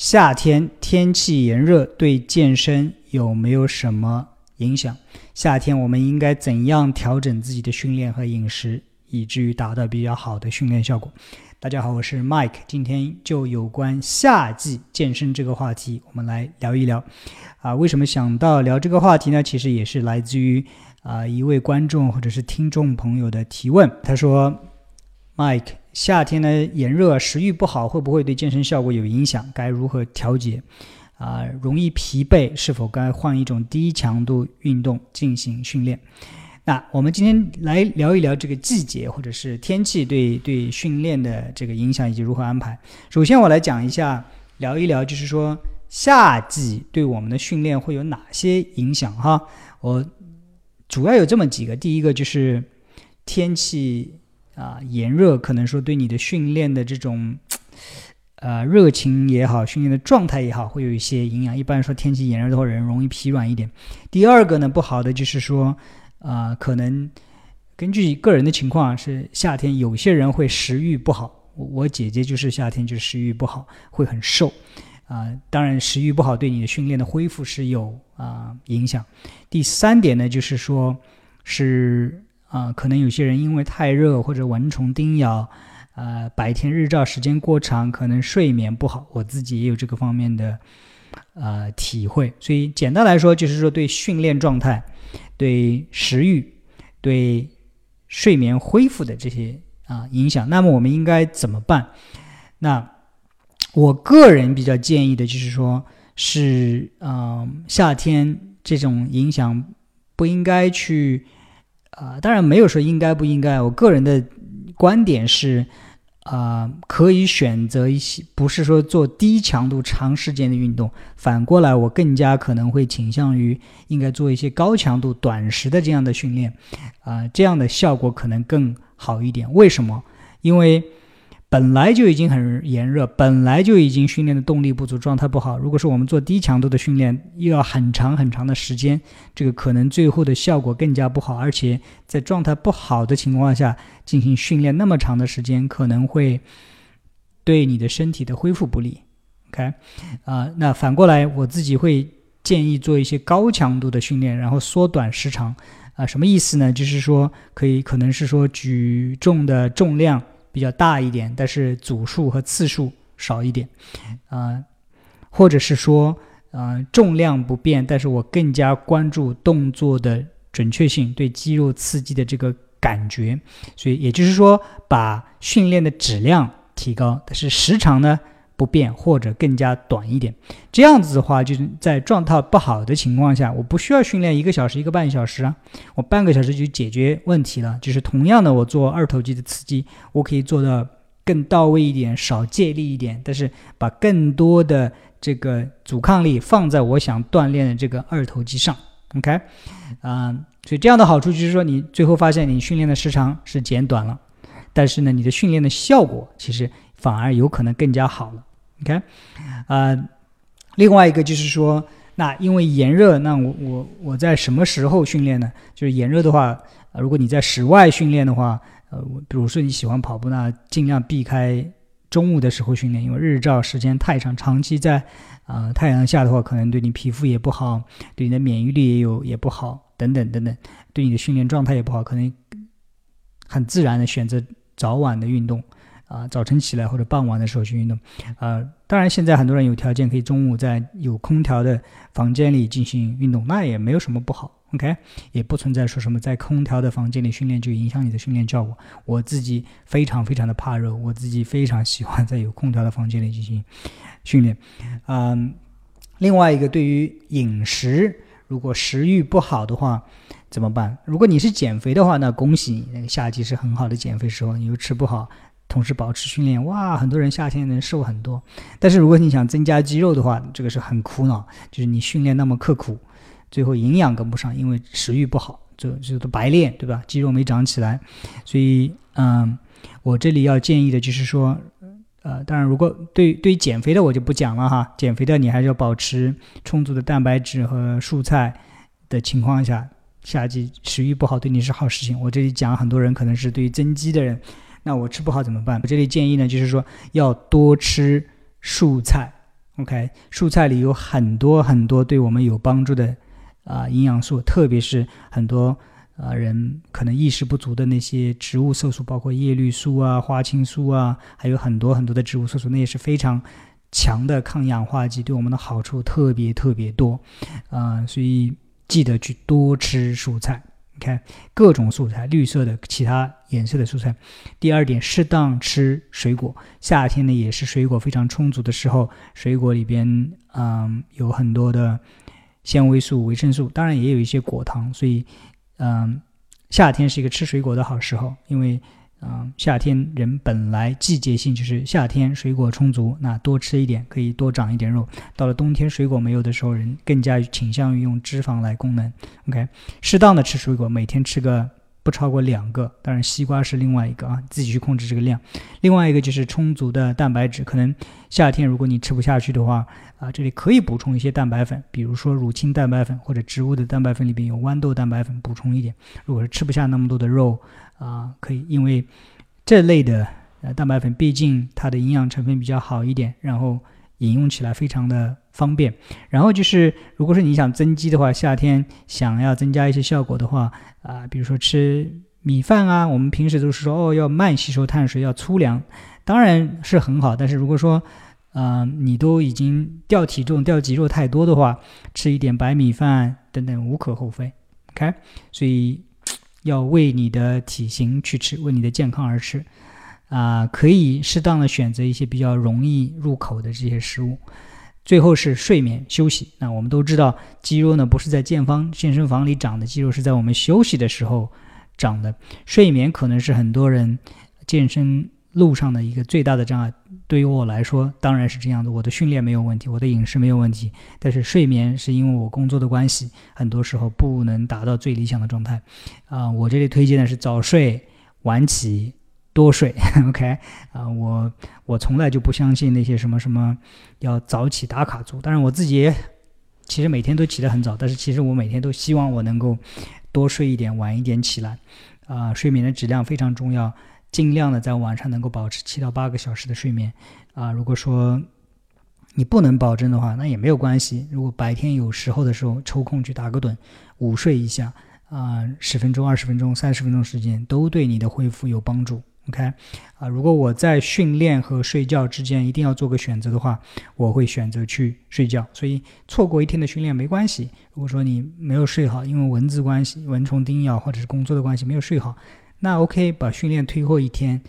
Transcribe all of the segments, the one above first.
夏天天气炎热对健身有没有什么影响？夏天我们应该怎样调整自己的训练和饮食，以至于达到比较好的训练效果？大家好，我是 Mike，今天就有关夏季健身这个话题，我们来聊一聊。啊，为什么想到聊这个话题呢？其实也是来自于啊一位观众或者是听众朋友的提问。他说：“Mike。”夏天呢，炎热，食欲不好，会不会对健身效果有影响？该如何调节？啊，容易疲惫，是否该换一种低强度运动进行训练？那我们今天来聊一聊这个季节或者是天气对对训练的这个影响以及如何安排。首先，我来讲一下，聊一聊，就是说夏季对我们的训练会有哪些影响？哈，我主要有这么几个，第一个就是天气。啊，炎热可能说对你的训练的这种，呃，热情也好，训练的状态也好，会有一些影响。一般说天气炎热的话，人容易疲软一点。第二个呢，不好的就是说，啊，可能根据个人的情况是夏天有些人会食欲不好。我姐姐就是夏天就食欲不好，会很瘦。啊，当然食欲不好对你的训练的恢复是有啊影响。第三点呢，就是说是。啊，可能有些人因为太热或者蚊虫叮咬，呃，白天日照时间过长，可能睡眠不好。我自己也有这个方面的呃体会。所以简单来说，就是说对训练状态、对食欲、对睡眠恢复的这些啊影响。那么我们应该怎么办？那我个人比较建议的就是说，是嗯，夏天这种影响不应该去。啊，当然没有说应该不应该。我个人的观点是，啊，可以选择一些，不是说做低强度长时间的运动。反过来，我更加可能会倾向于应该做一些高强度短时的这样的训练，啊，这样的效果可能更好一点。为什么？因为。本来就已经很炎热，本来就已经训练的动力不足，状态不好。如果是我们做低强度的训练，又要很长很长的时间，这个可能最后的效果更加不好。而且在状态不好的情况下进行训练那么长的时间，可能会对你的身体的恢复不利。OK，啊，那反过来我自己会建议做一些高强度的训练，然后缩短时长。啊，什么意思呢？就是说可以可能是说举重的重量。比较大一点，但是组数和次数少一点，啊，或者是说，呃，重量不变，但是我更加关注动作的准确性，对肌肉刺激的这个感觉，所以也就是说，把训练的质量提高，但是时长呢？不变或者更加短一点，这样子的话，就是在状态不好的情况下，我不需要训练一个小时、一个半小时啊，我半个小时就解决问题了。就是同样的，我做二头肌的刺激，我可以做的更到位一点，少借力一点，但是把更多的这个阻抗力放在我想锻炼的这个二头肌上。OK，啊，所以这样的好处就是说，你最后发现你训练的时长是减短了，但是呢，你的训练的效果其实反而有可能更加好了。OK，呃，另外一个就是说，那因为炎热，那我我我在什么时候训练呢？就是炎热的话，如果你在室外训练的话，呃，比如说你喜欢跑步，那尽量避开中午的时候训练，因为日照时间太长，长期在啊太阳下的话，可能对你皮肤也不好，对你的免疫力也有也不好，等等等等，对你的训练状态也不好，可能很自然的选择早晚的运动。啊，早晨起来或者傍晚的时候去运动，啊，当然现在很多人有条件可以中午在有空调的房间里进行运动，那也没有什么不好，OK，也不存在说什么在空调的房间里训练就影响你的训练效果。我自己非常非常的怕热，我自己非常喜欢在有空调的房间里进行训练。嗯，另外一个对于饮食，如果食欲不好的话怎么办？如果你是减肥的话，那恭喜你，那个夏季是很好的减肥时候，你又吃不好。同时保持训练，哇，很多人夏天能瘦很多。但是如果你想增加肌肉的话，这个是很苦恼，就是你训练那么刻苦，最后营养跟不上，因为食欲不好，就就都白练，对吧？肌肉没长起来。所以，嗯，我这里要建议的就是说，呃，当然，如果对对于减肥的我就不讲了哈，减肥的你还是要保持充足的蛋白质和蔬菜的情况下，夏季食欲不好对你是好事情。我这里讲很多人可能是对于增肌的人。那我吃不好怎么办？我这里建议呢，就是说要多吃蔬菜 OK，蔬菜里有很多很多对我们有帮助的啊营养素，特别是很多啊人可能意识不足的那些植物色素，包括叶绿素啊、花青素啊，还有很多很多的植物色素，那也是非常强的抗氧化剂，对我们的好处特别特别多啊，所以记得去多吃蔬菜。看各种素材，绿色的、其他颜色的素材。第二点，适当吃水果。夏天呢，也是水果非常充足的时候。水果里边，嗯，有很多的纤维素、维生素，当然也有一些果糖。所以，嗯，夏天是一个吃水果的好时候，因为。啊，夏天人本来季节性就是夏天水果充足，那多吃一点可以多长一点肉。到了冬天水果没有的时候，人更加倾向于用脂肪来供能。OK，适当的吃水果，每天吃个不超过两个。当然西瓜是另外一个啊，自己去控制这个量。另外一个就是充足的蛋白质，可能夏天如果你吃不下去的话，啊，这里可以补充一些蛋白粉，比如说乳清蛋白粉或者植物的蛋白粉里边有豌豆蛋白粉，补充一点。如果是吃不下那么多的肉。啊，可以，因为这类的呃蛋白粉，毕竟它的营养成分比较好一点，然后饮用起来非常的方便。然后就是，如果说你想增肌的话，夏天想要增加一些效果的话，啊，比如说吃米饭啊，我们平时都是说哦要慢吸收碳水，要粗粮，当然是很好。但是如果说，嗯，你都已经掉体重、掉肌肉太多的话，吃一点白米饭等等无可厚非。OK，所以。要为你的体型去吃，为你的健康而吃，啊，可以适当的选择一些比较容易入口的这些食物。最后是睡眠休息。那我们都知道，肌肉呢不是在健方健身房里长的，肌肉是在我们休息的时候长的。睡眠可能是很多人健身。路上的一个最大的障碍，对于我来说当然是这样的。我的训练没有问题，我的饮食没有问题，但是睡眠是因为我工作的关系，很多时候不能达到最理想的状态。啊，我这里推荐的是早睡晚起多睡。OK，啊，我我从来就不相信那些什么什么要早起打卡族。当然我自己其实每天都起得很早，但是其实我每天都希望我能够多睡一点，晚一点起来。啊，睡眠的质量非常重要。尽量的在晚上能够保持七到八个小时的睡眠，啊，如果说你不能保证的话，那也没有关系。如果白天有时候的时候抽空去打个盹，午睡一下，啊，十分钟、二十分钟、三十分钟时间都对你的恢复有帮助。OK，啊，如果我在训练和睡觉之间一定要做个选择的话，我会选择去睡觉。所以错过一天的训练没关系。如果说你没有睡好，因为蚊子关系、蚊虫叮咬或者是工作的关系没有睡好。那 OK，把训练推后一天，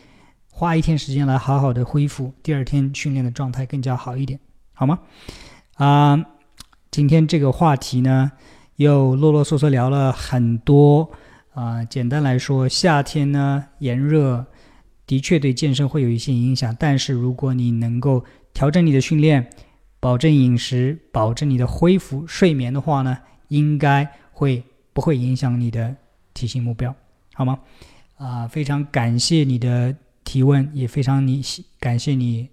花一天时间来好好的恢复，第二天训练的状态更加好一点，好吗？啊，今天这个话题呢，又啰啰嗦嗦聊了很多啊。简单来说，夏天呢炎热，的确对健身会有一些影响，但是如果你能够调整你的训练，保证饮食，保证你的恢复、睡眠的话呢，应该会不会影响你的体型目标，好吗？啊，非常感谢你的提问，也非常你感谢你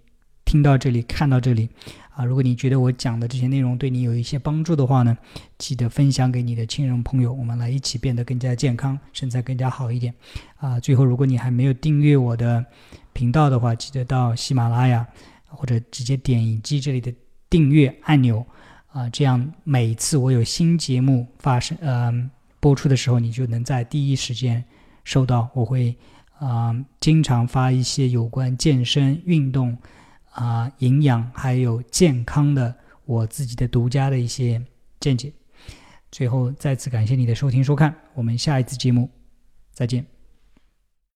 听到这里看到这里啊！如果你觉得我讲的这些内容对你有一些帮助的话呢，记得分享给你的亲人朋友，我们来一起变得更加健康，身材更加好一点啊！最后，如果你还没有订阅我的频道的话，记得到喜马拉雅或者直接点击这里的订阅按钮啊，这样每次我有新节目发生呃播出的时候，你就能在第一时间。收到，我会啊经常发一些有关健身、运动啊、营养还有健康的我自己的独家的一些见解。最后再次感谢你的收听收看，我们下一次节目再见。